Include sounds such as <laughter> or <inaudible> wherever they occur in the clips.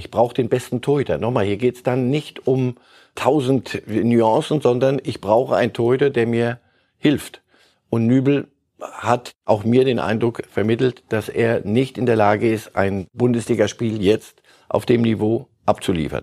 Ich brauche den besten Torhüter. Nochmal, hier geht's dann nicht um tausend Nuancen, sondern ich brauche einen Torhüter, der mir hilft. Und Nübel hat auch mir den Eindruck vermittelt, dass er nicht in der Lage ist, ein Bundesligaspiel jetzt auf dem Niveau abzuliefern.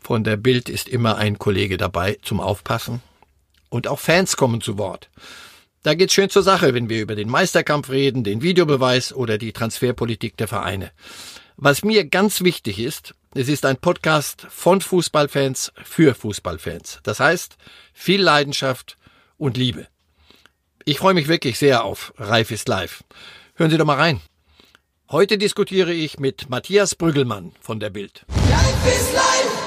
Von der Bild ist immer ein Kollege dabei zum Aufpassen. Und auch Fans kommen zu Wort. Da geht's schön zur Sache, wenn wir über den Meisterkampf reden, den Videobeweis oder die Transferpolitik der Vereine. Was mir ganz wichtig ist, es ist ein Podcast von Fußballfans für Fußballfans. Das heißt, viel Leidenschaft und Liebe. Ich freue mich wirklich sehr auf Reif ist live. Hören Sie doch mal rein. Heute diskutiere ich mit Matthias Brüggelmann von der Bild. Reif ist live!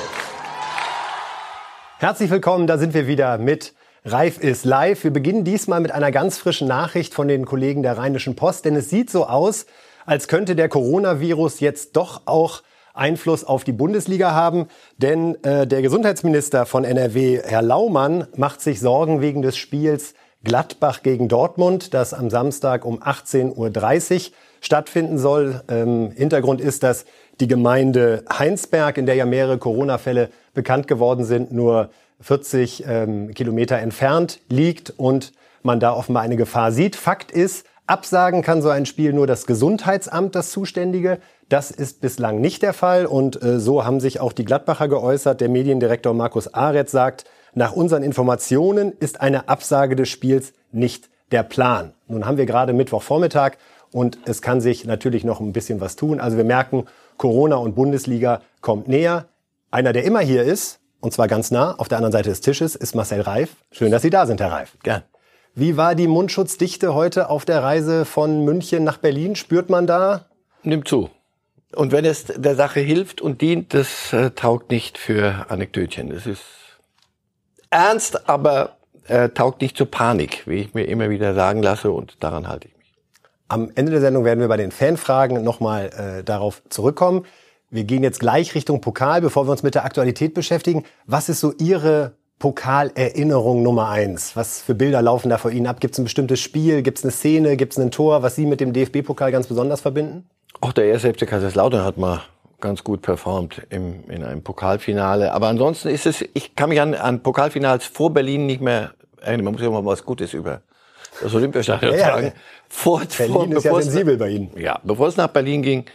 Herzlich willkommen, da sind wir wieder mit Reif ist live. Wir beginnen diesmal mit einer ganz frischen Nachricht von den Kollegen der Rheinischen Post, denn es sieht so aus, als könnte der Coronavirus jetzt doch auch Einfluss auf die Bundesliga haben, denn äh, der Gesundheitsminister von NRW, Herr Laumann, macht sich Sorgen wegen des Spiels Gladbach gegen Dortmund, das am Samstag um 18.30 Uhr stattfinden soll. Ähm, Hintergrund ist, dass die Gemeinde Heinsberg, in der ja mehrere Corona-Fälle bekannt geworden sind, nur 40 ähm, Kilometer entfernt liegt und man da offenbar eine Gefahr sieht. Fakt ist, absagen kann so ein Spiel nur das Gesundheitsamt, das Zuständige. Das ist bislang nicht der Fall und äh, so haben sich auch die Gladbacher geäußert. Der Mediendirektor Markus Aretz sagt, nach unseren Informationen ist eine Absage des Spiels nicht der Plan. Nun haben wir gerade Mittwochvormittag und es kann sich natürlich noch ein bisschen was tun. Also wir merken, Corona und Bundesliga kommt näher. Einer, der immer hier ist, und zwar ganz nah, auf der anderen Seite des Tisches, ist Marcel Reif. Schön, dass Sie da sind, Herr Reif. Gern. Wie war die Mundschutzdichte heute auf der Reise von München nach Berlin? Spürt man da? Nimmt zu. Und wenn es der Sache hilft und dient, das äh, taugt nicht für Anekdötchen. Das ist ernst, aber äh, taugt nicht zur Panik, wie ich mir immer wieder sagen lasse und daran halte ich mich. Am Ende der Sendung werden wir bei den Fanfragen nochmal äh, darauf zurückkommen. Wir gehen jetzt gleich Richtung Pokal, bevor wir uns mit der Aktualität beschäftigen. Was ist so Ihre Pokalerinnerung Nummer eins? Was für Bilder laufen da vor Ihnen ab? Gibt es ein bestimmtes Spiel? Gibt es eine Szene? Gibt es ein Tor, was Sie mit dem DFB-Pokal ganz besonders verbinden? Auch der erste FC Kaiserslautern hat mal ganz gut performt im, in einem Pokalfinale. Aber ansonsten ist es, ich kann mich an, an Pokalfinals vor Berlin nicht mehr erinnern. Man muss ja mal was Gutes über das Olympiastadion ja, sagen. Vor, Berlin vor, ist ja sensibel bei Ihnen. Ja, bevor es nach Berlin ging,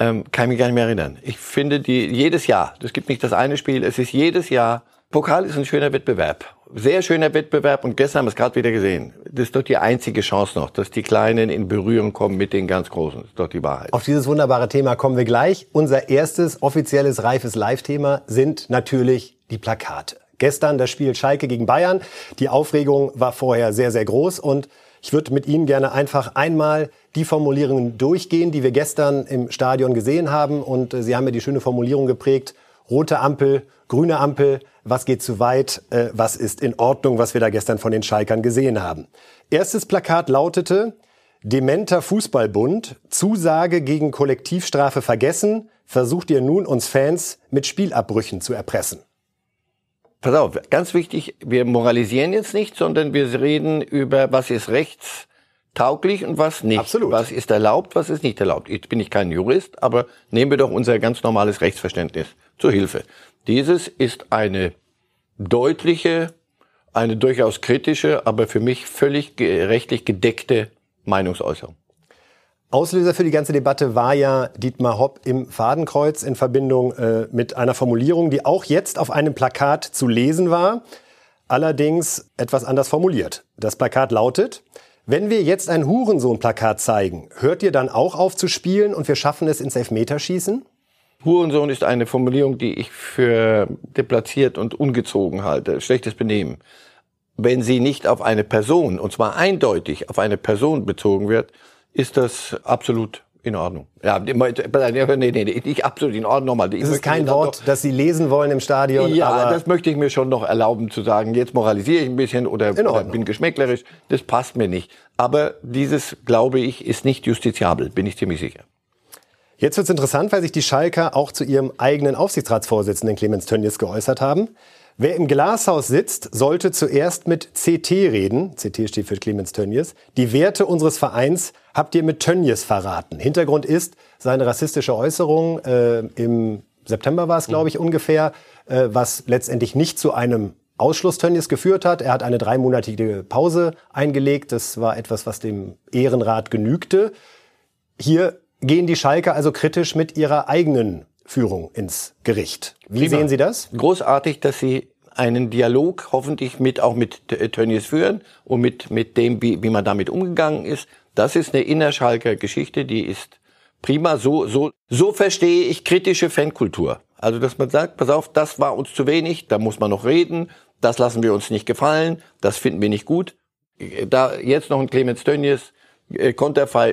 ähm, kann ich mich gar nicht mehr erinnern. Ich finde die jedes Jahr, das gibt nicht das eine Spiel, es ist jedes Jahr, Pokal ist ein schöner Wettbewerb. Sehr schöner Wettbewerb und gestern haben wir es gerade wieder gesehen. Das ist doch die einzige Chance noch, dass die Kleinen in Berührung kommen mit den ganz Großen. Das ist doch die Wahrheit. Auf dieses wunderbare Thema kommen wir gleich. Unser erstes offizielles reifes Live-Thema sind natürlich die Plakate. Gestern das Spiel Schalke gegen Bayern. Die Aufregung war vorher sehr, sehr groß und ich würde mit Ihnen gerne einfach einmal die Formulierungen durchgehen, die wir gestern im Stadion gesehen haben. Und äh, Sie haben ja die schöne Formulierung geprägt, rote Ampel, grüne Ampel, was geht zu weit, äh, was ist in Ordnung, was wir da gestern von den Schalkern gesehen haben. Erstes Plakat lautete, Dementer Fußballbund, Zusage gegen Kollektivstrafe vergessen, versucht ihr nun uns Fans mit Spielabbrüchen zu erpressen. Pass auf, ganz wichtig, wir moralisieren jetzt nicht, sondern wir reden über, was ist rechtstauglich und was nicht. Absolut. Was ist erlaubt, was ist nicht erlaubt. Jetzt bin ich kein Jurist, aber nehmen wir doch unser ganz normales Rechtsverständnis zur Hilfe. Dieses ist eine deutliche, eine durchaus kritische, aber für mich völlig rechtlich gedeckte Meinungsäußerung. Auslöser für die ganze Debatte war ja Dietmar Hopp im Fadenkreuz in Verbindung äh, mit einer Formulierung, die auch jetzt auf einem Plakat zu lesen war, allerdings etwas anders formuliert. Das Plakat lautet, wenn wir jetzt ein Hurensohn-Plakat zeigen, hört ihr dann auch auf zu spielen und wir schaffen es ins Elfmeterschießen? Hurensohn ist eine Formulierung, die ich für deplatziert und ungezogen halte. Schlechtes Benehmen. wenn sie nicht auf eine Person, und zwar eindeutig auf eine Person bezogen wird, ist das absolut in Ordnung. Ja, nee, nee, nee, nicht absolut in Ordnung. Nochmal. das ist kein Wort, das Sie lesen wollen im Stadion. Ja, das möchte ich mir schon noch erlauben zu sagen. Jetzt moralisiere ich ein bisschen oder, oder bin geschmäcklerisch. Das passt mir nicht. Aber dieses, glaube ich, ist nicht justiziabel, bin ich ziemlich sicher. Jetzt wird es interessant, weil sich die Schalker auch zu ihrem eigenen Aufsichtsratsvorsitzenden Clemens Tönnies geäußert haben. Wer im Glashaus sitzt, sollte zuerst mit CT reden. CT steht für Clemens Tönnies. Die Werte unseres Vereins habt ihr mit Tönnies verraten. Hintergrund ist seine rassistische Äußerung äh, im September war es, glaube ich, ungefähr, äh, was letztendlich nicht zu einem Ausschluss Tönnies geführt hat. Er hat eine dreimonatige Pause eingelegt. Das war etwas, was dem Ehrenrat genügte. Hier gehen die Schalker also kritisch mit ihrer eigenen Führung ins Gericht. Wie Prima. sehen Sie das? Großartig, dass Sie einen Dialog hoffentlich mit auch mit Tönnies führen und mit mit dem wie, wie man damit umgegangen ist. Das ist eine innerschalker Geschichte, die ist prima. So so so verstehe ich kritische Fankultur. Also dass man sagt, pass auf, das war uns zu wenig, da muss man noch reden. Das lassen wir uns nicht gefallen, das finden wir nicht gut. Da jetzt noch ein Clemens Tönnies äh,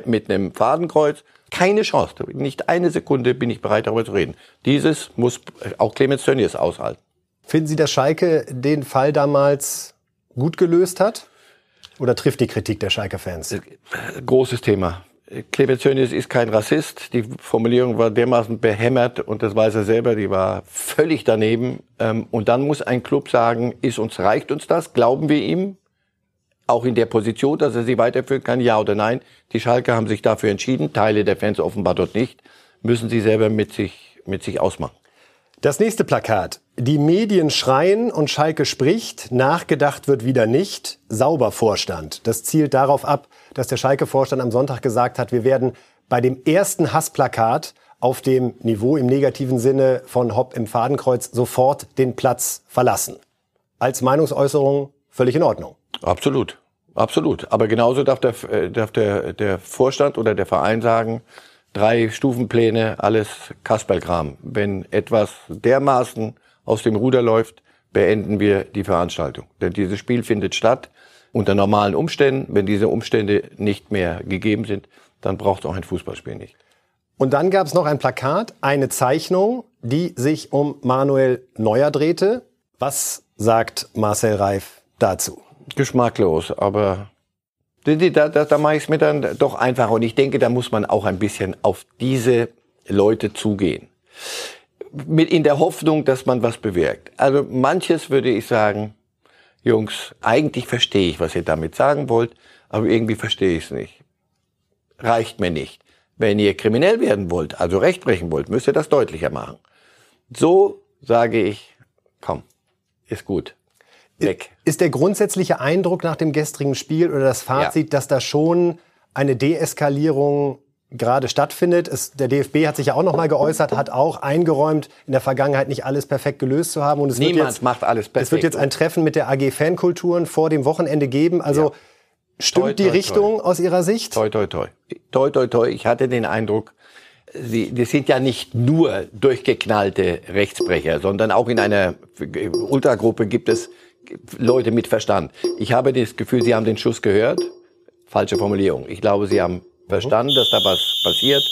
mit einem Fadenkreuz keine Chance. Nicht eine Sekunde bin ich bereit, darüber zu reden. Dieses muss auch Clemens Tönnies aushalten. Finden Sie, dass Schalke den Fall damals gut gelöst hat? Oder trifft die Kritik der Schalke-Fans? Äh, großes Thema. Clemens Tönnies ist kein Rassist. Die Formulierung war dermaßen behämmert und das weiß er selber, die war völlig daneben. Ähm, und dann muss ein Club sagen, ist uns, reicht uns das? Glauben wir ihm? auch in der Position, dass er sie weiterführen kann, ja oder nein. Die Schalke haben sich dafür entschieden, Teile der Fans offenbar dort nicht, müssen sie selber mit sich, mit sich ausmachen. Das nächste Plakat. Die Medien schreien und Schalke spricht, nachgedacht wird wieder nicht, sauber Vorstand. Das zielt darauf ab, dass der Schalke-Vorstand am Sonntag gesagt hat, wir werden bei dem ersten Hassplakat auf dem Niveau im negativen Sinne von Hopp im Fadenkreuz sofort den Platz verlassen. Als Meinungsäußerung völlig in Ordnung. Absolut, absolut. Aber genauso darf der, äh, darf der, der Vorstand oder der Verein sagen, drei Stufenpläne, alles Kasperlkram. Wenn etwas dermaßen aus dem Ruder läuft, beenden wir die Veranstaltung. Denn dieses Spiel findet statt unter normalen Umständen. Wenn diese Umstände nicht mehr gegeben sind, dann braucht es auch ein Fußballspiel nicht. Und dann gab es noch ein Plakat, eine Zeichnung, die sich um Manuel Neuer drehte. Was sagt Marcel Reif dazu? geschmacklos, aber da, da, da mache ich es mir dann doch einfach. Und ich denke, da muss man auch ein bisschen auf diese Leute zugehen. Mit in der Hoffnung, dass man was bewirkt. Also manches würde ich sagen, Jungs, eigentlich verstehe ich, was ihr damit sagen wollt, aber irgendwie verstehe ich es nicht. Reicht mir nicht. Wenn ihr kriminell werden wollt, also Recht brechen wollt, müsst ihr das deutlicher machen. So sage ich, komm, ist gut weg. Ist der grundsätzliche Eindruck nach dem gestrigen Spiel oder das Fazit, ja. dass da schon eine Deeskalierung gerade stattfindet. Es, der DFB hat sich ja auch noch mal geäußert, hat auch eingeräumt, in der Vergangenheit nicht alles perfekt gelöst zu haben. Und es Niemand wird jetzt, macht alles perfekt. Es wird jetzt ein Treffen mit der AG Fankulturen vor dem Wochenende geben. Also ja. stimmt toi, toi, die Richtung toi. aus Ihrer Sicht? Toi, toi, toi. Toi, toi, toi. Ich hatte den Eindruck, Sie, das sind ja nicht nur durchgeknallte Rechtsbrecher, sondern auch in einer Ultragruppe gibt es Leute mit Verstand. Ich habe das Gefühl, Sie haben den Schuss gehört. Falsche Formulierung. Ich glaube, Sie haben verstanden, dass da was passiert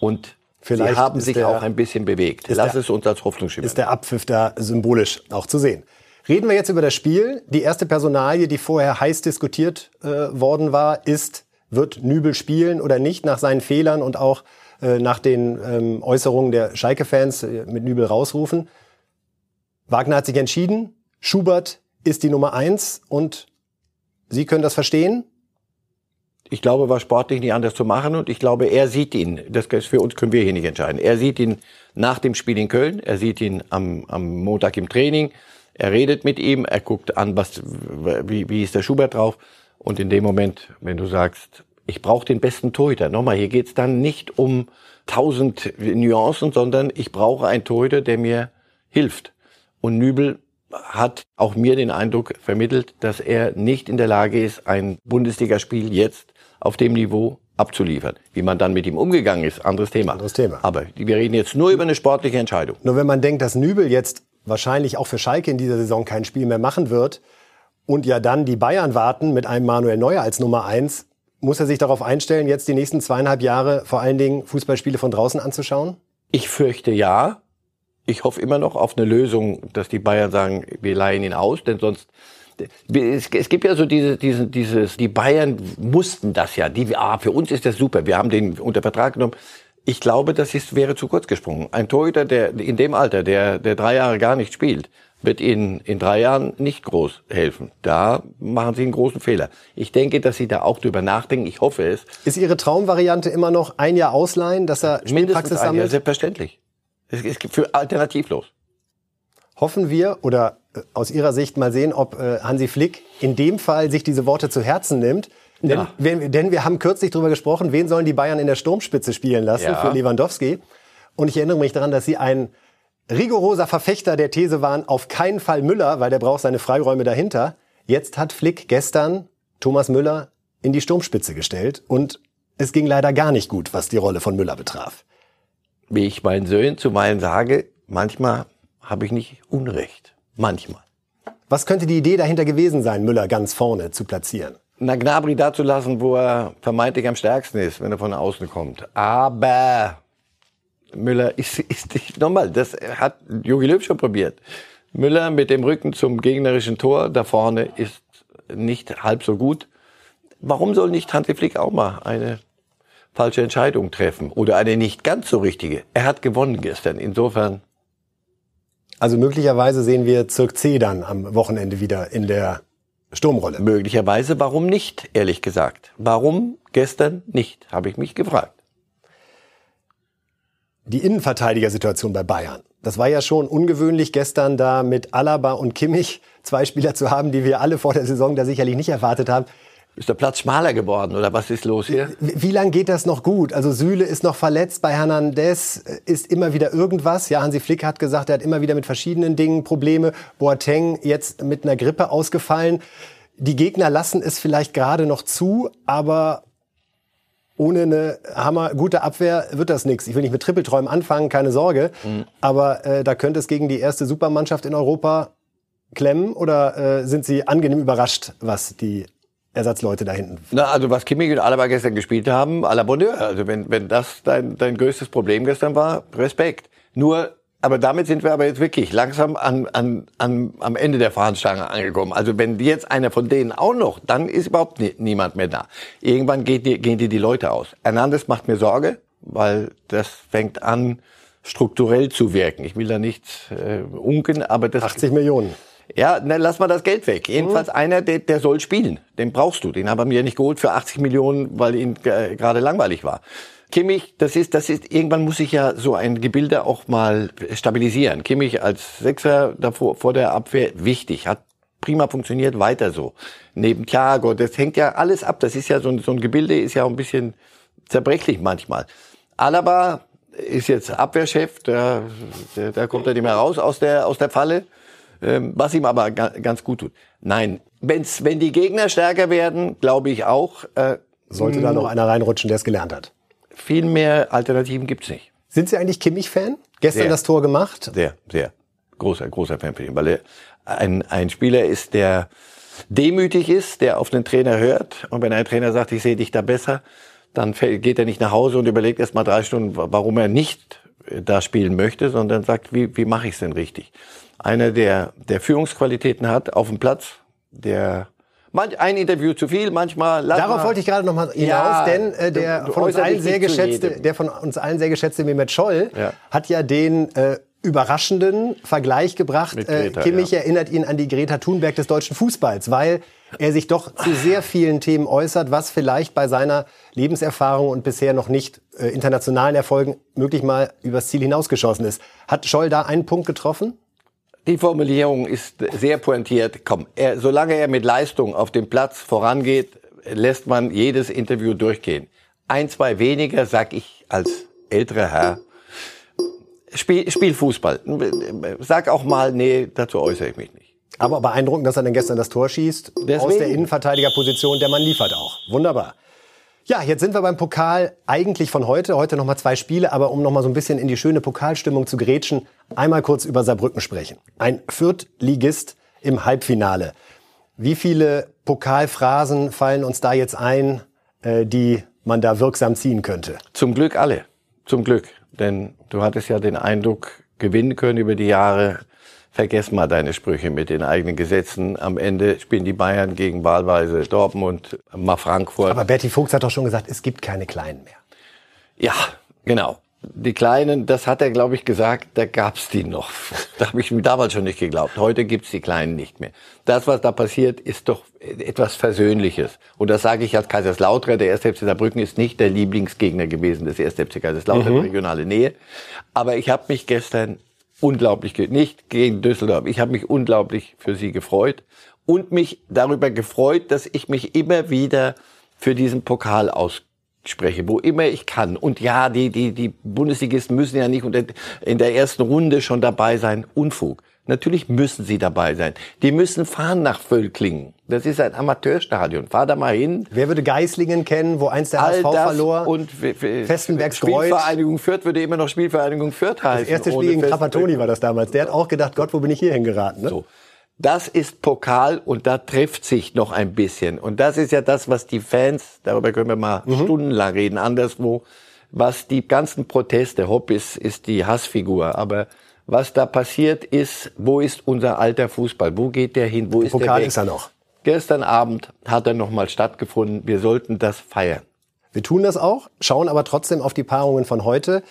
und Vielleicht Sie haben sich der, auch ein bisschen bewegt. Lass der, es uns als Hoffnung schimmern. Ist der Abpfiff da symbolisch auch zu sehen. Reden wir jetzt über das Spiel. Die erste Personalie, die vorher heiß diskutiert äh, worden war, ist, wird Nübel spielen oder nicht nach seinen Fehlern und auch äh, nach den ähm, Äußerungen der Schalke-Fans äh, mit Nübel rausrufen. Wagner hat sich entschieden. Schubert ist die Nummer eins und Sie können das verstehen? Ich glaube, war sportlich nicht anders zu machen und ich glaube, er sieht ihn. Das ist für uns können wir hier nicht entscheiden. Er sieht ihn nach dem Spiel in Köln, er sieht ihn am, am Montag im Training, er redet mit ihm, er guckt an, was, wie, wie ist der Schubert drauf und in dem Moment, wenn du sagst, ich brauche den besten Torhüter. Nochmal, hier geht's dann nicht um tausend Nuancen, sondern ich brauche einen Torhüter, der mir hilft. Und Nübel hat auch mir den Eindruck vermittelt, dass er nicht in der Lage ist, ein Bundesligaspiel jetzt auf dem Niveau abzuliefern. Wie man dann mit ihm umgegangen ist, anderes Thema. Anderes Thema. Aber wir reden jetzt nur über eine sportliche Entscheidung. Nur wenn man denkt, dass Nübel jetzt wahrscheinlich auch für Schalke in dieser Saison kein Spiel mehr machen wird und ja dann die Bayern warten mit einem Manuel Neuer als Nummer eins, muss er sich darauf einstellen, jetzt die nächsten zweieinhalb Jahre vor allen Dingen Fußballspiele von draußen anzuschauen? Ich fürchte ja. Ich hoffe immer noch auf eine Lösung, dass die Bayern sagen, wir leihen ihn aus, denn sonst es, es gibt ja so diese, diese, dieses, die Bayern mussten das ja. Die, ah, für uns ist das super. Wir haben den unter Vertrag genommen. Ich glaube, das ist, wäre zu kurz gesprungen. Ein Torhüter, der in dem Alter, der, der drei Jahre gar nicht spielt, wird Ihnen in drei Jahren nicht groß helfen. Da machen Sie einen großen Fehler. Ich denke, dass Sie da auch drüber nachdenken. Ich hoffe es. Ist Ihre Traumvariante immer noch ein Jahr ausleihen, dass er Spielpraxis sammelt? Ja, selbstverständlich. Es ist für alternativlos. Hoffen wir oder äh, aus Ihrer Sicht mal sehen, ob äh, Hansi Flick in dem Fall sich diese Worte zu Herzen nimmt. Denn, ja. wenn, denn wir haben kürzlich darüber gesprochen, wen sollen die Bayern in der Sturmspitze spielen lassen ja. für Lewandowski. Und ich erinnere mich daran, dass Sie ein rigoroser Verfechter der These waren, auf keinen Fall Müller, weil der braucht seine Freiräume dahinter. Jetzt hat Flick gestern Thomas Müller in die Sturmspitze gestellt und es ging leider gar nicht gut, was die Rolle von Müller betraf. Wie ich meinen Söhnen zuweilen sage, manchmal habe ich nicht Unrecht. Manchmal. Was könnte die Idee dahinter gewesen sein, Müller ganz vorne zu platzieren? Na, Gnabry da zu lassen, wo er vermeintlich am stärksten ist, wenn er von außen kommt. Aber Müller ist, <laughs> ist nicht normal. Das hat Jogi Löw schon probiert. Müller mit dem Rücken zum gegnerischen Tor da vorne ist nicht halb so gut. Warum soll nicht Hansi Flick auch mal eine falsche Entscheidung treffen oder eine nicht ganz so richtige? Er hat gewonnen gestern. Insofern. Also möglicherweise sehen wir Zirk C dann am Wochenende wieder in der Sturmrolle. Möglicherweise, warum nicht, ehrlich gesagt? Warum gestern nicht, habe ich mich gefragt die Innenverteidigersituation bei Bayern. Das war ja schon ungewöhnlich, gestern da mit Alaba und Kimmich zwei Spieler zu haben, die wir alle vor der Saison da sicherlich nicht erwartet haben. Ist der Platz schmaler geworden oder was ist los hier? Wie, lange geht das noch gut? Also Süle ist noch verletzt, bei Hernandez ist immer wieder irgendwas. Ja, Hansi Flick hat gesagt, er hat immer wieder mit verschiedenen Dingen Probleme. Boateng jetzt mit einer Grippe ausgefallen. Die Gegner lassen es vielleicht gerade noch zu, aber ohne eine hammer gute Abwehr wird das nichts. Ich will nicht mit Trippelträumen anfangen, keine Sorge. Mhm. Aber äh, da könnte es gegen die erste Supermannschaft in Europa klemmen oder äh, sind Sie angenehm überrascht, was die Ersatzleute da hinten? Na, also was Kimmich und Alaba gestern gespielt haben, à la Bonheur. Also wenn, wenn das dein, dein größtes Problem gestern war, Respekt. Nur aber damit sind wir aber jetzt wirklich langsam an, an, an, am Ende der Fahnenstange angekommen. Also wenn jetzt einer von denen auch noch, dann ist überhaupt nie, niemand mehr da. Irgendwann geht die, gehen die die Leute aus. Hernandez macht mir Sorge, weil das fängt an, strukturell zu wirken. Ich will da nicht äh, unken, aber das... 80 Millionen. Ja, dann lass mal das Geld weg. Jedenfalls mhm. einer, der, der soll spielen. Den brauchst du. Den haben wir mir nicht geholt für 80 Millionen, weil ihn gerade langweilig war. Kimmich, das ist, das ist, irgendwann muss ich ja so ein Gebilde auch mal stabilisieren. Kimmich als Sechser davor, vor der Abwehr, wichtig, hat prima funktioniert, weiter so. Neben Thiago, das hängt ja alles ab. Das ist ja so ein, so ein Gebilde, ist ja auch ein bisschen zerbrechlich manchmal. Alaba ist jetzt Abwehrchef, da, da, kommt er nicht mehr raus aus der, aus der Falle, was ihm aber ganz gut tut. Nein, wenn's, wenn die Gegner stärker werden, glaube ich auch. Äh, Sollte da noch einer reinrutschen, der es gelernt hat viel mehr Alternativen gibt's nicht. Sind Sie eigentlich Kimmich-Fan? Gestern sehr, das Tor gemacht? Sehr, sehr. Großer, großer Fan für ihn, weil er ein, ein Spieler ist, der demütig ist, der auf den Trainer hört. Und wenn ein Trainer sagt, ich sehe dich da besser, dann geht er nicht nach Hause und überlegt erst mal drei Stunden, warum er nicht da spielen möchte, sondern sagt, wie, wie mache ich es denn richtig? Einer, der, der Führungsqualitäten hat auf dem Platz, der Manch, ein Interview zu viel, manchmal. Darauf mal. wollte ich gerade noch mal hinaus, ja, denn äh, der, du, du von uns allen sehr geschätzte, der von uns allen sehr geschätzte Mehmet Scholl ja. hat ja den äh, überraschenden Vergleich gebracht. Äh, Greta, äh, Kimmich ja. erinnert ihn an die Greta Thunberg des deutschen Fußballs, weil er sich doch zu sehr vielen Themen äußert, was vielleicht bei seiner Lebenserfahrung und bisher noch nicht äh, internationalen Erfolgen möglich mal übers Ziel hinausgeschossen ist. Hat Scholl da einen Punkt getroffen? Die Formulierung ist sehr pointiert. Komm, er, solange er mit Leistung auf dem Platz vorangeht, lässt man jedes Interview durchgehen. Ein, zwei weniger, sag ich als älterer Herr. Spiel, spiel Fußball. Sag auch mal, nee, dazu äußere ich mich nicht. Aber beeindruckend, dass er dann gestern das Tor schießt. Deswegen. Aus der Innenverteidigerposition, der man liefert auch. Wunderbar. Ja, jetzt sind wir beim Pokal eigentlich von heute. Heute nochmal zwei Spiele, aber um nochmal so ein bisschen in die schöne Pokalstimmung zu grätschen, einmal kurz über Saarbrücken sprechen. Ein Viertligist im Halbfinale. Wie viele Pokalphrasen fallen uns da jetzt ein, äh, die man da wirksam ziehen könnte? Zum Glück alle. Zum Glück. Denn du hattest ja den Eindruck gewinnen können über die Jahre, vergess mal deine Sprüche mit den eigenen Gesetzen. Am Ende spielen die Bayern gegen wahlweise Dortmund, mal Frankfurt. Aber Berti Fuchs hat doch schon gesagt, es gibt keine Kleinen mehr. Ja, genau. Die Kleinen, das hat er, glaube ich, gesagt, da gab's die noch. Da habe ich mir damals schon nicht geglaubt. Heute gibt's die Kleinen nicht mehr. Das, was da passiert, ist doch etwas Versöhnliches. Und das sage ich als Kaiserslautrer. Der 1. FC Saarbrücken ist nicht der Lieblingsgegner gewesen des 1. FC Kaiserslautern, mhm. regionale Nähe. Aber ich habe mich gestern unglaublich, nicht gegen Düsseldorf, ich habe mich unglaublich für sie gefreut und mich darüber gefreut, dass ich mich immer wieder für diesen Pokal aus spreche, wo immer ich kann. Und ja, die, die, die Bundesligisten müssen ja nicht in der ersten Runde schon dabei sein. Unfug. Natürlich müssen sie dabei sein. Die müssen fahren nach Völklingen. Das ist ein Amateurstadion. Fahr da mal hin. Wer würde Geislingen kennen, wo einst der All HSV verlor? Und Festenbergs Spielvereinigung Fürth würde immer noch Spielvereinigung Fürth heißen. Das erste Spiel gegen Trapattoni war das damals. Der hat auch gedacht, Gott, wo bin ich hier hingeraten? Ne? So. Das ist Pokal und da trifft sich noch ein bisschen. Und das ist ja das, was die Fans, darüber können wir mal mhm. stundenlang reden, anderswo, was die ganzen Proteste, Hopp ist, ist die Hassfigur, aber was da passiert ist, wo ist unser alter Fußball? Wo geht der hin? Wo der ist Pokal der weg? ist er noch. Gestern Abend hat er nochmal stattgefunden. Wir sollten das feiern. Wir tun das auch, schauen aber trotzdem auf die Paarungen von heute.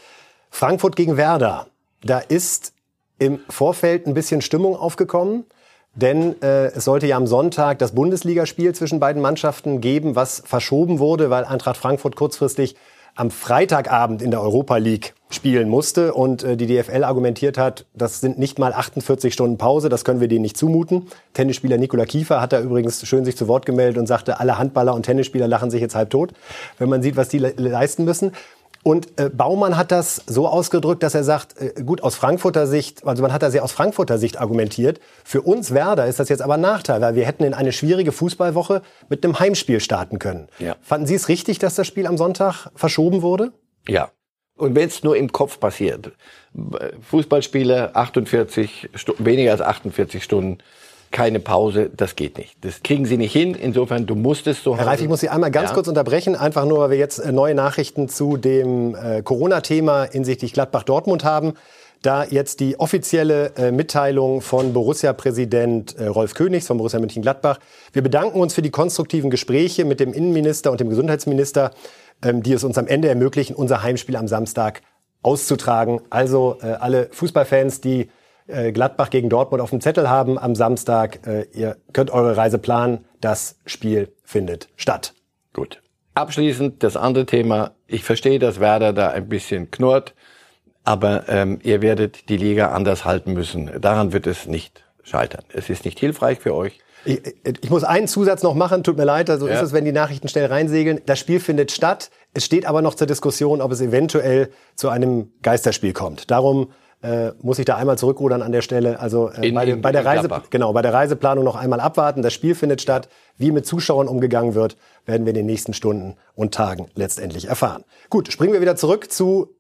Frankfurt gegen Werder. Da ist im Vorfeld ein bisschen Stimmung aufgekommen. Denn äh, es sollte ja am Sonntag das Bundesligaspiel zwischen beiden Mannschaften geben, was verschoben wurde, weil Eintracht Frankfurt kurzfristig am Freitagabend in der Europa League spielen musste und äh, die DFL argumentiert hat, das sind nicht mal 48 Stunden Pause, das können wir denen nicht zumuten. Tennisspieler Nikola Kiefer hat da übrigens schön sich zu Wort gemeldet und sagte, alle Handballer und Tennisspieler lachen sich jetzt halb tot, wenn man sieht, was die le leisten müssen. Und äh, Baumann hat das so ausgedrückt, dass er sagt, äh, gut, aus Frankfurter Sicht, also man hat da sehr aus Frankfurter Sicht argumentiert. Für uns Werder ist das jetzt aber ein Nachteil, weil wir hätten in eine schwierige Fußballwoche mit einem Heimspiel starten können. Ja. Fanden Sie es richtig, dass das Spiel am Sonntag verschoben wurde? Ja. Und wenn es nur im Kopf passiert. Fußballspiele 48, weniger als 48 Stunden keine Pause, das geht nicht. Das kriegen sie nicht hin. Insofern, du musst es so Herr Reif, ich muss Sie einmal ganz ja. kurz unterbrechen, einfach nur, weil wir jetzt äh, neue Nachrichten zu dem äh, Corona-Thema hinsichtlich Gladbach-Dortmund haben. Da jetzt die offizielle äh, Mitteilung von Borussia-Präsident äh, Rolf Königs von Borussia Mönchengladbach. Wir bedanken uns für die konstruktiven Gespräche mit dem Innenminister und dem Gesundheitsminister, ähm, die es uns am Ende ermöglichen, unser Heimspiel am Samstag auszutragen. Also äh, alle Fußballfans, die Gladbach gegen Dortmund auf dem Zettel haben am Samstag. Äh, ihr könnt eure Reise planen. Das Spiel findet statt. Gut. Abschließend das andere Thema. Ich verstehe, dass Werder da ein bisschen knurrt, aber ähm, ihr werdet die Liga anders halten müssen. Daran wird es nicht scheitern. Es ist nicht hilfreich für euch. Ich, ich muss einen Zusatz noch machen, tut mir leid, also ja. ist es, wenn die Nachrichten schnell reinsegeln. Das Spiel findet statt. Es steht aber noch zur Diskussion, ob es eventuell zu einem Geisterspiel kommt. Darum äh, muss ich da einmal zurückrudern an der Stelle. Also äh, in, bei, in, bei, der Reise, genau, bei der Reiseplanung noch einmal abwarten. Das Spiel findet statt. Wie mit Zuschauern umgegangen wird, werden wir in den nächsten Stunden und Tagen letztendlich erfahren. Gut, springen wir wieder zurück zu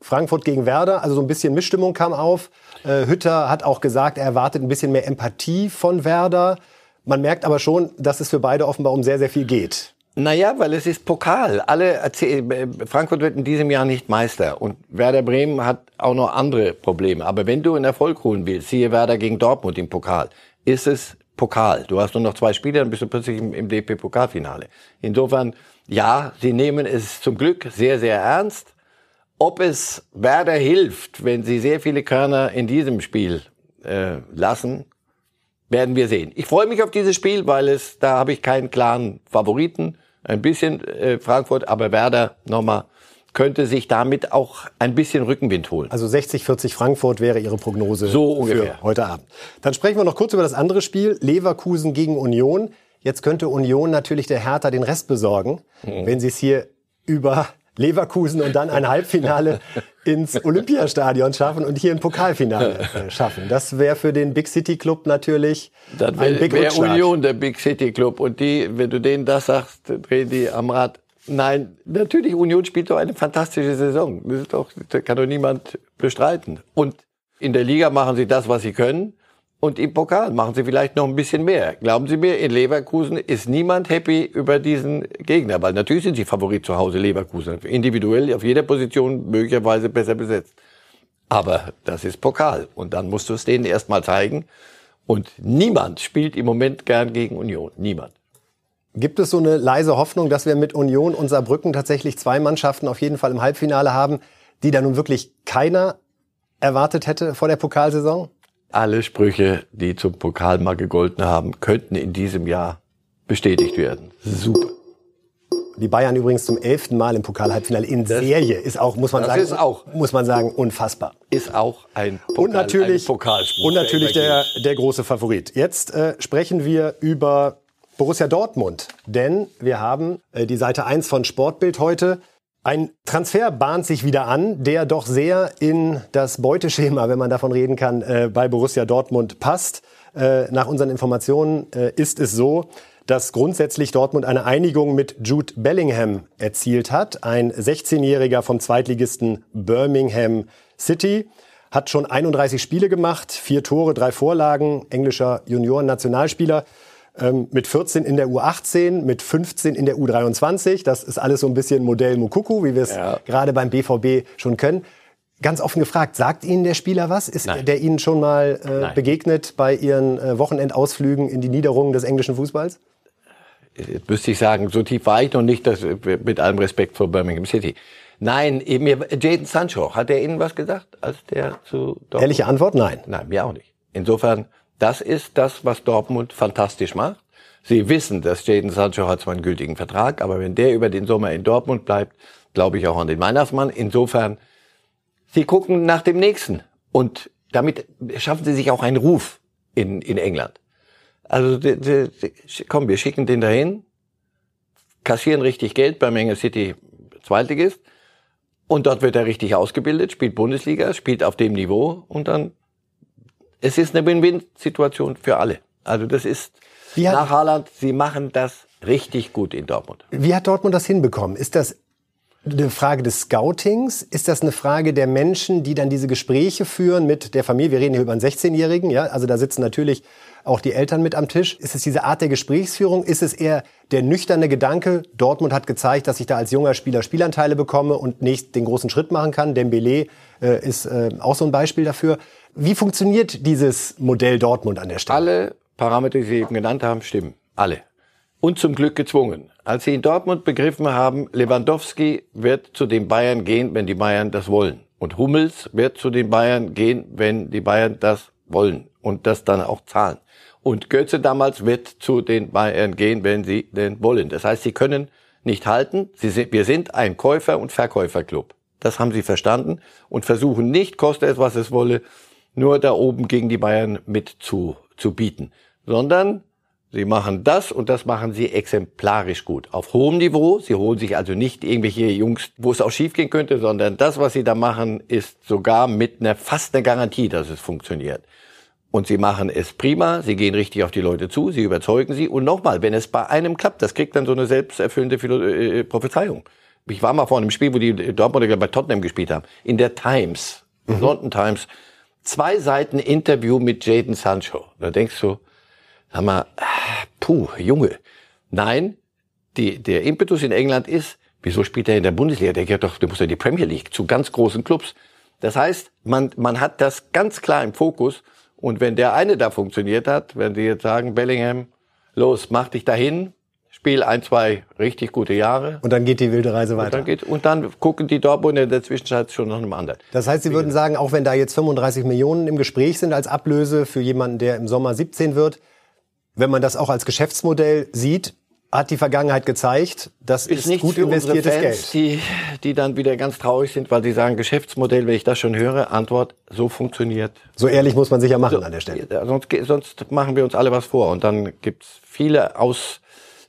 Frankfurt gegen Werder. Also so ein bisschen Missstimmung kam auf. Äh, Hütter hat auch gesagt, er erwartet ein bisschen mehr Empathie von Werder. Man merkt aber schon, dass es für beide offenbar um sehr, sehr viel geht. Naja, weil es ist Pokal. Alle erzählen, Frankfurt wird in diesem Jahr nicht Meister und Werder Bremen hat auch noch andere Probleme. Aber wenn du in Erfolg holen willst, siehe Werder gegen Dortmund im Pokal, ist es Pokal. Du hast nur noch zwei Spiele, dann bist du plötzlich im, im DP-Pokalfinale. Insofern, ja, sie nehmen es zum Glück sehr, sehr ernst. Ob es Werder hilft, wenn sie sehr viele Körner in diesem Spiel äh, lassen, werden wir sehen. Ich freue mich auf dieses Spiel, weil es da habe ich keinen klaren Favoriten ein bisschen äh, Frankfurt, aber Werder nochmal könnte sich damit auch ein bisschen Rückenwind holen. Also 60-40 Frankfurt wäre Ihre Prognose so ungefähr. für heute Abend. Dann sprechen wir noch kurz über das andere Spiel, Leverkusen gegen Union. Jetzt könnte Union natürlich der Hertha den Rest besorgen, mhm. wenn sie es hier über Leverkusen und dann ein <laughs> Halbfinale ins Olympiastadion schaffen und hier ein Pokalfinale äh, <laughs> schaffen. Das wäre für den Big City Club natürlich das wär, ein Big wär Union der Big City Club und die, wenn du denen das sagst, drehen die am Rad. Nein, natürlich Union spielt doch eine fantastische Saison. Das ist doch, das kann doch niemand bestreiten. Und in der Liga machen sie das, was sie können. Und im Pokal machen sie vielleicht noch ein bisschen mehr. Glauben Sie mir, in Leverkusen ist niemand happy über diesen Gegner, weil natürlich sind sie Favorit zu Hause Leverkusen. Individuell auf jeder Position möglicherweise besser besetzt. Aber das ist Pokal. Und dann musst du es denen erstmal zeigen. Und niemand spielt im Moment gern gegen Union. Niemand. Gibt es so eine leise Hoffnung, dass wir mit Union und Saarbrücken tatsächlich zwei Mannschaften auf jeden Fall im Halbfinale haben, die da nun wirklich keiner erwartet hätte vor der Pokalsaison? Alle Sprüche, die zum Pokal mal gegolten haben, könnten in diesem Jahr bestätigt werden. Super. Die Bayern übrigens zum elften Mal im Pokal-Halbfinale in das, Serie ist auch, muss man sagen, auch, muss man sagen, unfassbar. Ist auch ein Pokal, und natürlich, Pokalspruch. Und natürlich der, der große Favorit. Jetzt äh, sprechen wir über Borussia Dortmund, denn wir haben äh, die Seite 1 von Sportbild heute ein Transfer bahnt sich wieder an, der doch sehr in das Beuteschema, wenn man davon reden kann, äh, bei Borussia Dortmund passt. Äh, nach unseren Informationen äh, ist es so, dass grundsätzlich Dortmund eine Einigung mit Jude Bellingham erzielt hat. Ein 16-Jähriger vom Zweitligisten Birmingham City hat schon 31 Spiele gemacht, vier Tore, drei Vorlagen, englischer Junioren-Nationalspieler ähm, mit 14 in der U18, mit 15 in der U23. Das ist alles so ein bisschen Modell Mukuku, wie wir es ja. gerade beim BVB schon können. Ganz offen gefragt, sagt Ihnen der Spieler was? Ist Nein. der Ihnen schon mal äh, begegnet bei Ihren äh, Wochenendausflügen in die Niederungen des englischen Fußballs? Jetzt müsste ich sagen, so tief war ich noch nicht, dass, mit allem Respekt vor Birmingham City. Nein, mir, Jaden Sancho, hat er Ihnen was gesagt, als der zu Dortmund? Ehrliche Antwort, nein. Nein, mir auch nicht. Insofern das ist das, was Dortmund fantastisch macht. Sie wissen, dass Jadon Sancho hat zwar einen gültigen Vertrag, aber wenn der über den Sommer in Dortmund bleibt, glaube ich auch an den Weihnachtsmann. Insofern, sie gucken nach dem nächsten. Und damit schaffen sie sich auch einen Ruf in, in England. Also, die, die, die, komm, wir schicken den dahin, kassieren richtig Geld bei Menge City Zweitligist. Und dort wird er richtig ausgebildet, spielt Bundesliga, spielt auf dem Niveau und dann es ist eine Win-Win-Situation für alle. Also das ist hat, nach Haaland, sie machen das richtig gut in Dortmund. Wie hat Dortmund das hinbekommen? Ist das eine Frage des Scoutings? Ist das eine Frage der Menschen, die dann diese Gespräche führen mit der Familie? Wir reden hier über einen 16-Jährigen, ja? Also da sitzen natürlich auch die Eltern mit am Tisch. Ist es diese Art der Gesprächsführung? Ist es eher der nüchterne Gedanke, Dortmund hat gezeigt, dass ich da als junger Spieler Spielanteile bekomme und nicht den großen Schritt machen kann? Dembele äh, ist äh, auch so ein Beispiel dafür. Wie funktioniert dieses Modell Dortmund an der Stelle? Alle Parameter, die Sie eben genannt haben, stimmen. Alle. Und zum Glück gezwungen. Als Sie in Dortmund begriffen haben, Lewandowski wird zu den Bayern gehen, wenn die Bayern das wollen. Und Hummels wird zu den Bayern gehen, wenn die Bayern das wollen und das dann auch zahlen. Und Götze damals wird zu den Bayern gehen, wenn sie denn wollen. Das heißt, sie können nicht halten. Sie sind, wir sind ein Käufer- und Verkäuferclub. Das haben sie verstanden und versuchen nicht, koste es, was es wolle, nur da oben gegen die Bayern mit zu, zu bieten, sondern sie machen das und das machen sie exemplarisch gut. Auf hohem Niveau. Sie holen sich also nicht irgendwelche Jungs, wo es auch schiefgehen könnte, sondern das, was sie da machen, ist sogar mit einer fast einer Garantie, dass es funktioniert. Und sie machen es prima, sie gehen richtig auf die Leute zu, sie überzeugen sie. Und nochmal, wenn es bei einem klappt, das kriegt dann so eine selbsterfüllende Philo äh, Prophezeiung. Ich war mal vor einem Spiel, wo die Dortmunder bei Tottenham gespielt haben, in der Times, mhm. London Times zwei Seiten Interview mit Jaden Sancho. Da denkst du, sag mal, puh, Junge. Nein, die, der Impetus in England ist, wieso spielt er in der Bundesliga? Der geht doch, der muss ja die Premier League zu ganz großen Clubs. Das heißt, man, man hat das ganz klar im Fokus. Und wenn der eine da funktioniert hat, wenn Sie jetzt sagen, Bellingham, los, mach dich dahin, Spiel ein, zwei richtig gute Jahre. Und dann geht die wilde Reise weiter. Und dann, geht, und dann gucken die Dortmunder in der Zwischenzeit schon nach einem anderen. Das heißt, Sie würden sagen, auch wenn da jetzt 35 Millionen im Gespräch sind als Ablöse für jemanden, der im Sommer 17 wird, wenn man das auch als Geschäftsmodell sieht, hat die Vergangenheit gezeigt, das ist, ist gut investiertes Fans, Geld. Die, die dann wieder ganz traurig sind, weil sie sagen, Geschäftsmodell, wenn ich das schon höre, Antwort, so funktioniert. So ehrlich muss man sich ja machen so, an der Stelle. Sonst, sonst machen wir uns alle was vor. Und dann gibt's viele aus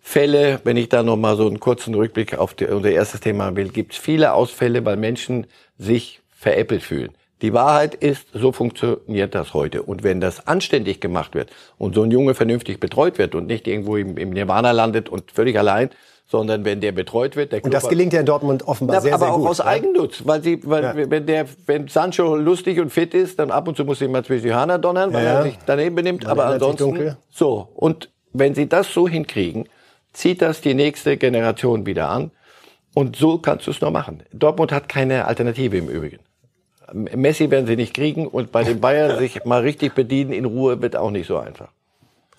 Fälle, wenn ich da noch mal so einen kurzen Rückblick auf die, unser erstes Thema will, gibt es viele Ausfälle, weil Menschen sich veräppelt fühlen. Die Wahrheit ist, so funktioniert das heute. Und wenn das anständig gemacht wird und so ein Junge vernünftig betreut wird und nicht irgendwo im, im Nirvana landet und völlig allein, sondern wenn der betreut wird. Der Und das gelingt ja in Dortmund offenbar ja, sehr, aber sehr auch gut. aus ne? Eigennutz, weil sie, weil Ja. wenn der, wenn Sancho lustig und fit ist, dann ab und zu muss ihn mal zwischen die Hörner donnern, weil Ja, er sich daneben benimmt. Aber ansonsten so. Und wenn sie das so hinkriegen, zieht das die nächste Generation wieder an. Und so kannst du es nur machen. Dortmund hat keine Alternative im Übrigen. Messi werden sie nicht kriegen und bei den Bayern sich mal richtig bedienen in Ruhe wird auch nicht so einfach.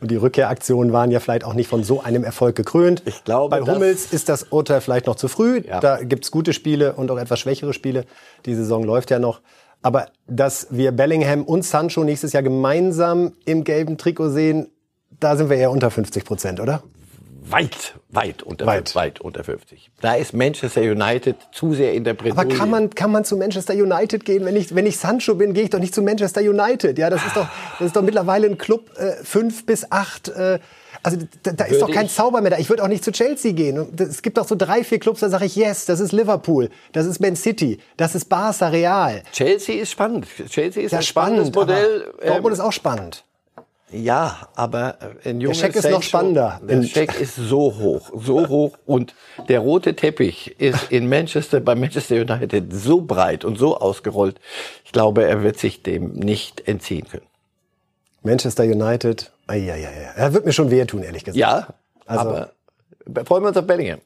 Und die Rückkehraktionen waren ja vielleicht auch nicht von so einem Erfolg gekrönt. Ich glaube, Bei Hummels ist das Urteil vielleicht noch zu früh. Ja. Da gibt's gute Spiele und auch etwas schwächere Spiele. Die Saison läuft ja noch. Aber dass wir Bellingham und Sancho nächstes Jahr gemeinsam im gelben Trikot sehen, da sind wir eher unter 50 Prozent, oder? Weit, weit unter, Weit. weit. unter 50. Da ist Manchester United zu sehr in der Bredouille. Aber kann man, kann man zu Manchester United gehen? Wenn ich, wenn ich Sancho bin, gehe ich doch nicht zu Manchester United. Ja, das ist doch, das ist doch mittlerweile ein Club äh, fünf bis acht. Äh, also da, da ist doch kein ich- Zauber mehr da. Ich würde auch nicht zu Chelsea gehen. Es gibt doch so drei, vier Clubs, da sage ich, yes, das ist Liverpool, das ist Man City, das ist Barca Real. Chelsea ist spannend. Chelsea ist Ja, ein spannendes spannend. Modell. Dortmund Ähm, ist auch spannend. Ja, aber äh, ein junger Scheck ist noch spannender. Der Scheck ist so hoch, so hoch und der rote Teppich ist in Manchester bei Manchester United so breit und so ausgerollt. Ich glaube, er wird sich dem nicht entziehen können. Manchester United, ja, ja, ja. Er wird mir schon wehtun, ehrlich gesagt. Ja, Also- aber freuen wir uns auf Bellingham.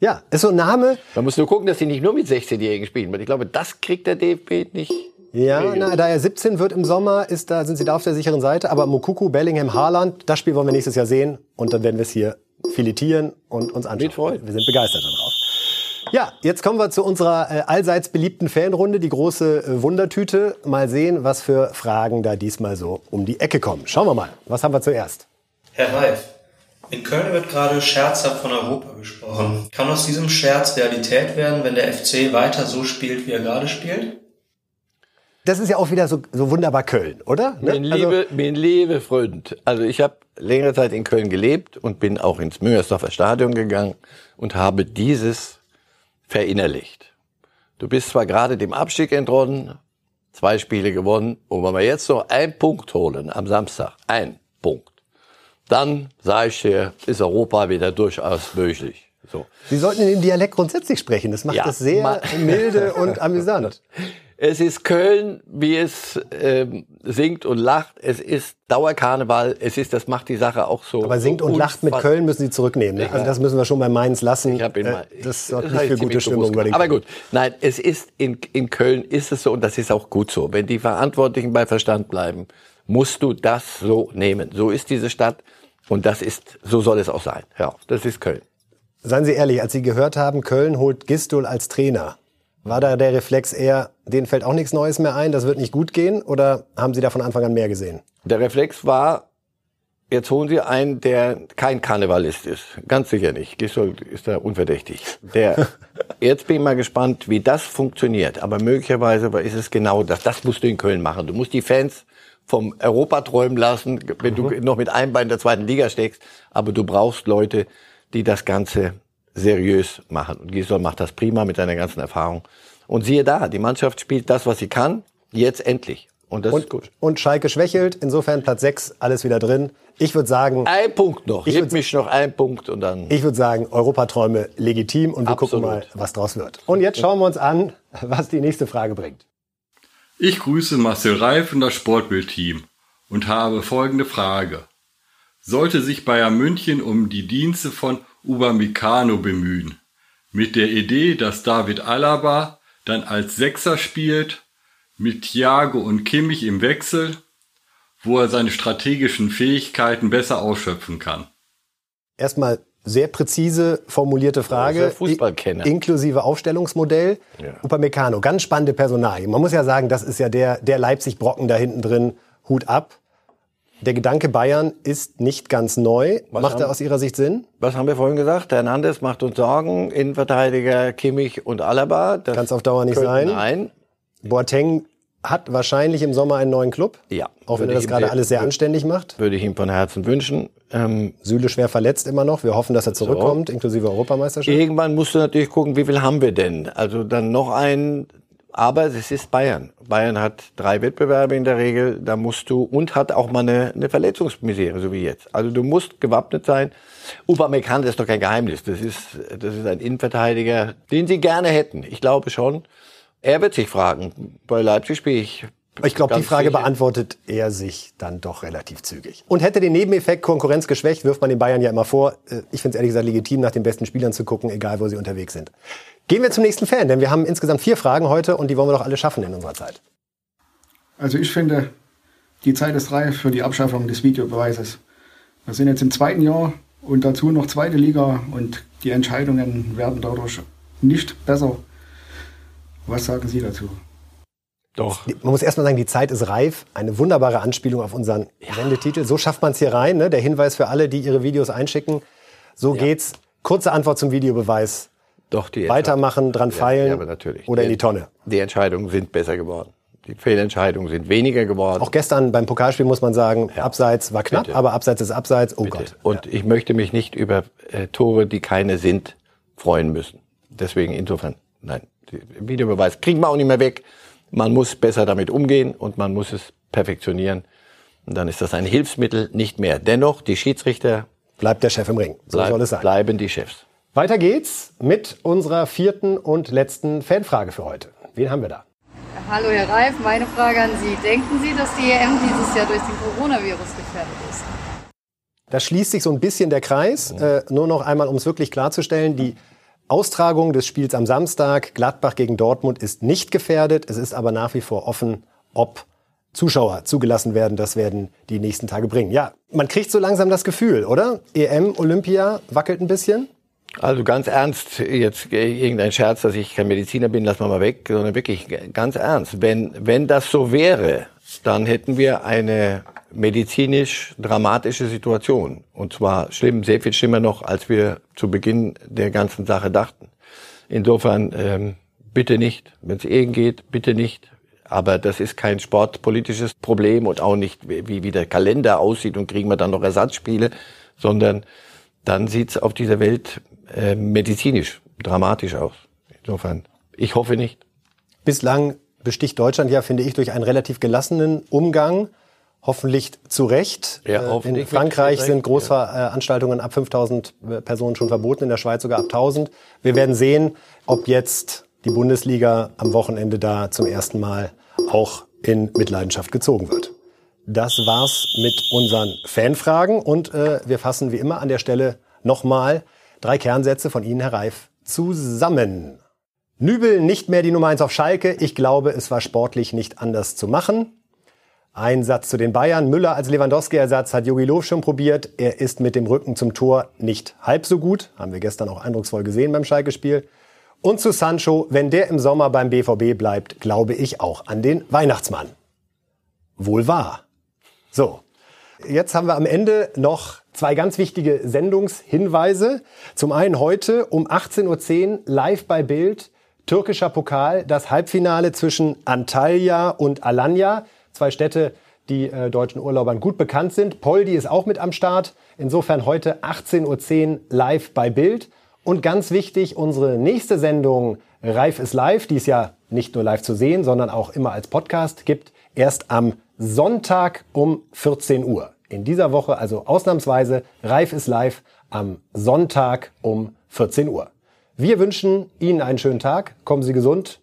Ja, ist so ein Name. Man muss nur gucken, dass sie nicht nur mit 16-Jährigen spielen, weil ich glaube, das kriegt der DFB nicht. Ja, na, da er 17 wird im Sommer, ist da, sind sie da auf der sicheren Seite. Aber Mukuku, Bellingham, Haaland, das Spiel wollen wir nächstes Jahr sehen. Und dann werden wir es hier filetieren und uns anschauen. Mit Freude. Wir sind begeistert darauf. Ja, jetzt kommen wir zu unserer äh, allseits beliebten Fanrunde, die große äh, Wundertüte. Mal sehen, was für Fragen da diesmal so um die Ecke kommen. Schauen wir mal. Was haben wir zuerst? Herr Reif, in Köln wird gerade scherzhaft von Europa gesprochen. Kann aus diesem Scherz Realität werden, wenn der FC weiter so spielt, wie er gerade spielt? Das ist ja auch wieder so, so wunderbar Köln, oder? Ne? Mein Also- liebe, mein liebe Freund, also ich habe längere Zeit in Köln gelebt und bin auch ins Müngersdorfer Stadion gegangen und habe dieses verinnerlicht. Du bist zwar gerade dem Abstieg entronnen, zwei Spiele gewonnen, und wenn wir jetzt noch einen Punkt holen am Samstag, ein Punkt, dann sage ich dir, ist Europa wieder durchaus möglich. So. Sie sollten in dem Dialekt grundsätzlich sprechen. Das macht Ja, es sehr milde und amüsant. <laughs> Es ist Köln, wie es ähm, singt und lacht. Es ist Dauerkarneval. Es ist, das macht die Sache auch so. Aber singt und lacht mit Köln müssen Sie zurücknehmen. Ne? Also das müssen wir schon bei Mainz lassen. Ich hab ihn Äh, das sorgt nicht für gute Stimmung über den. Aber gut, nein, es ist in, in Köln ist es so und das ist auch gut so. Wenn die Verantwortlichen bei Verstand bleiben, musst du das so nehmen. So ist diese Stadt und das ist, so soll es auch sein. Ja, das ist Köln. Seien Sie ehrlich, als Sie gehört haben, Köln holt Gistol als Trainer, war da der Reflex eher, denen fällt auch nichts Neues mehr ein, das wird nicht gut gehen? Oder haben Sie da von Anfang an mehr gesehen? Der Reflex war, jetzt holen Sie einen, der kein Karnevalist ist. Ganz sicher nicht. Gisdol ist da unverdächtig. Der, <laughs> jetzt bin ich mal gespannt, wie das funktioniert. Aber möglicherweise ist es genau das. Das musst du in Köln machen. Du musst die Fans vom Europa träumen lassen, wenn du noch mit einem Bein in der zweiten Liga steckst. Aber du brauchst Leute, die das Ganze seriös machen. Und Gisdol macht das prima mit seiner ganzen Erfahrung. Und siehe da, die Mannschaft spielt das, was sie kann, jetzt endlich. Und das ist gut. Und Schalke schwächelt, insofern Platz 6, alles wieder drin. Ich würde sagen, Ein Punkt noch. Ich würd- mich noch ein Punkt und dann. ich würde sagen, Europaträume legitim und wir gucken Absolut. mal, was draus wird. Und jetzt schauen wir uns an, was die nächste Frage bringt. Ich grüße Marcel Reif und das Sportbildteam und habe folgende Frage. Sollte sich Bayern München um die Dienste von Upamecano bemühen, mit der Idee, dass David Alaba dann als Sechser spielt, mit Thiago und Kimmich im Wechsel, wo er seine strategischen Fähigkeiten besser ausschöpfen kann. Erstmal sehr präzise formulierte Frage. Inklusive Aufstellungsmodell. Ja. Upamecano, ganz spannende Personalie. Man muss ja sagen, das ist ja der, der Leipzig-Brocken da hinten drin. Hut ab. Der Gedanke Bayern ist nicht ganz neu. Macht er haben- aus Ihrer Sicht Sinn? Was haben wir vorhin gesagt? Hernandez macht uns Sorgen. Innenverteidiger Kimmich und Alaba. Das Kann's auf Dauer nicht sein. Nein. Boateng hat wahrscheinlich im Sommer einen neuen Club. Ja. Auch wenn er das gerade alles sehr anständig macht. Würde ich ihm von Herzen wünschen. Ähm, Süle schwer verletzt immer noch. Wir hoffen, dass er zurückkommt, inklusive Europameisterschaft. irgendwann musst du natürlich gucken, wie viel haben wir denn? Also dann noch einen Aber es ist Bayern. Bayern hat drei Wettbewerbe in der Regel, da musst du, und hat auch mal eine, eine Verletzungsmisere, so wie jetzt. Also du musst gewappnet sein. Upamecano ist doch kein Geheimnis. Das ist, das ist ein Innenverteidiger, den sie gerne hätten. Ich glaube schon. Er wird sich fragen, bei Leipzig spiele ich ich glaube, die Frage sicher. beantwortet er sich dann doch relativ zügig. Und hätte den Nebeneffekt Konkurrenz geschwächt, wirft man den Bayern ja immer vor. Äh, ich finde es ehrlich gesagt legitim, nach den besten Spielern zu gucken, egal wo sie unterwegs sind. Gehen wir zum nächsten Fan, denn wir haben insgesamt vier Fragen heute und die wollen wir doch alle schaffen in unserer Zeit. Also ich finde, die Zeit ist reif für die Abschaffung des Videobeweises. Wir sind jetzt im zweiten Jahr und dazu noch zweite Liga und die Entscheidungen werden dadurch nicht besser. Was sagen Sie dazu? Doch. Man muss erstmal sagen, die Zeit ist reif. Eine wunderbare Anspielung auf unseren ja. Sendetitel. So schafft man es hier rein. Ne? Der Hinweis für alle, die ihre Videos einschicken. So ja. geht's. Kurze Antwort zum Videobeweis. Doch, die Weitermachen, dran feilen ja, aber natürlich. oder in die Tonne. Die Entscheidungen sind besser geworden. Die Fehlentscheidungen sind weniger geworden. Auch gestern beim Pokalspiel muss man sagen, ja. Abseits war knapp, Bitte. aber Abseits ist Abseits. Oh Bitte. Gott. Und ich möchte mich nicht über äh, Tore, die keine sind, freuen müssen. Deswegen insofern, nein. Videobeweis kriegen wir auch nicht mehr weg. Man muss besser damit umgehen und man muss es perfektionieren. Und dann ist das ein Hilfsmittel nicht mehr. Dennoch, die Schiedsrichter bleibt der Chef im Ring. So bleib, soll es sein. Bleiben die Chefs. Weiter geht's mit unserer vierten und letzten Fanfrage für heute. Wen haben wir da? Hallo Herr Reif, meine Frage an Sie. Denken Sie, dass die EM dieses Jahr durch den Coronavirus gefährdet ist? Da schließt sich so ein bisschen der Kreis. Äh, nur noch einmal, um es wirklich klarzustellen, die Austragung des Spiels am Samstag, Gladbach gegen Dortmund, ist nicht gefährdet. Es ist aber nach wie vor offen, ob Zuschauer zugelassen werden. Das werden die nächsten Tage bringen. Ja, man kriegt so langsam das Gefühl, oder? EM, Olympia wackelt ein bisschen. Also ganz ernst, jetzt irgendein Scherz, dass ich kein Mediziner bin, lass mal mal weg, sondern wirklich ganz ernst. Wenn, wenn das so wäre, dann hätten wir eine medizinisch dramatische Situation. Und zwar schlimm, sehr viel schlimmer noch, als wir zu Beginn der ganzen Sache dachten. Insofern ähm, bitte nicht, wenn es irgend geht, bitte nicht. Aber das ist kein sportpolitisches Problem und auch nicht, wie, wie der Kalender aussieht und kriegen wir dann noch Ersatzspiele, sondern dann sieht's auf dieser Welt äh, medizinisch dramatisch aus. Insofern, ich hoffe nicht. Bislang besticht Deutschland ja, finde ich, durch einen relativ gelassenen Umgang hoffentlich zu Recht. Ja, äh, hoffentlich in Frankreich sind Großveranstaltungen ab 5000 äh, Personen schon verboten, in der Schweiz sogar ab 1000. Wir werden sehen, ob jetzt die Bundesliga am Wochenende da zum ersten Mal auch in Mitleidenschaft gezogen wird. Das war's mit unseren Fanfragen und äh, wir fassen wie immer an der Stelle nochmal drei Kernsätze von Ihnen, Herr Reif, zusammen. Nübel nicht mehr die Nummer eins auf Schalke. Ich glaube, es war sportlich nicht anders zu machen. Ein Satz zu den Bayern. Müller als Lewandowski-Ersatz hat Jogi Löw schon probiert. Er ist mit dem Rücken zum Tor nicht halb so gut. Haben wir gestern auch eindrucksvoll gesehen beim Schalke-Spiel. Und zu Sancho, wenn der im Sommer beim BVB bleibt, glaube ich auch an den Weihnachtsmann. Wohl wahr. So. Jetzt haben wir am Ende noch zwei ganz wichtige Sendungshinweise. Zum einen heute um 18.10 Uhr live bei Bild türkischer Pokal, das Halbfinale zwischen Antalya und Alanya zwei Städte, die äh, deutschen Urlaubern gut bekannt sind. Poldi ist auch mit am Start. Insofern heute 18.10 Uhr live bei Bild. Und ganz wichtig, unsere nächste Sendung Reif ist live, die es ja nicht nur live zu sehen, sondern auch immer als Podcast gibt, erst am Sonntag um 14 Uhr. In dieser Woche also ausnahmsweise Reif ist live am Sonntag um 14 Uhr. Wir wünschen Ihnen einen schönen Tag. Kommen Sie gesund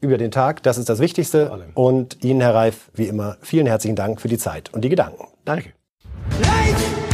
über den Tag. Das ist das Wichtigste. Und Ihnen, Herr Reif, wie immer, vielen herzlichen Dank für die Zeit und die Gedanken. Danke. Life!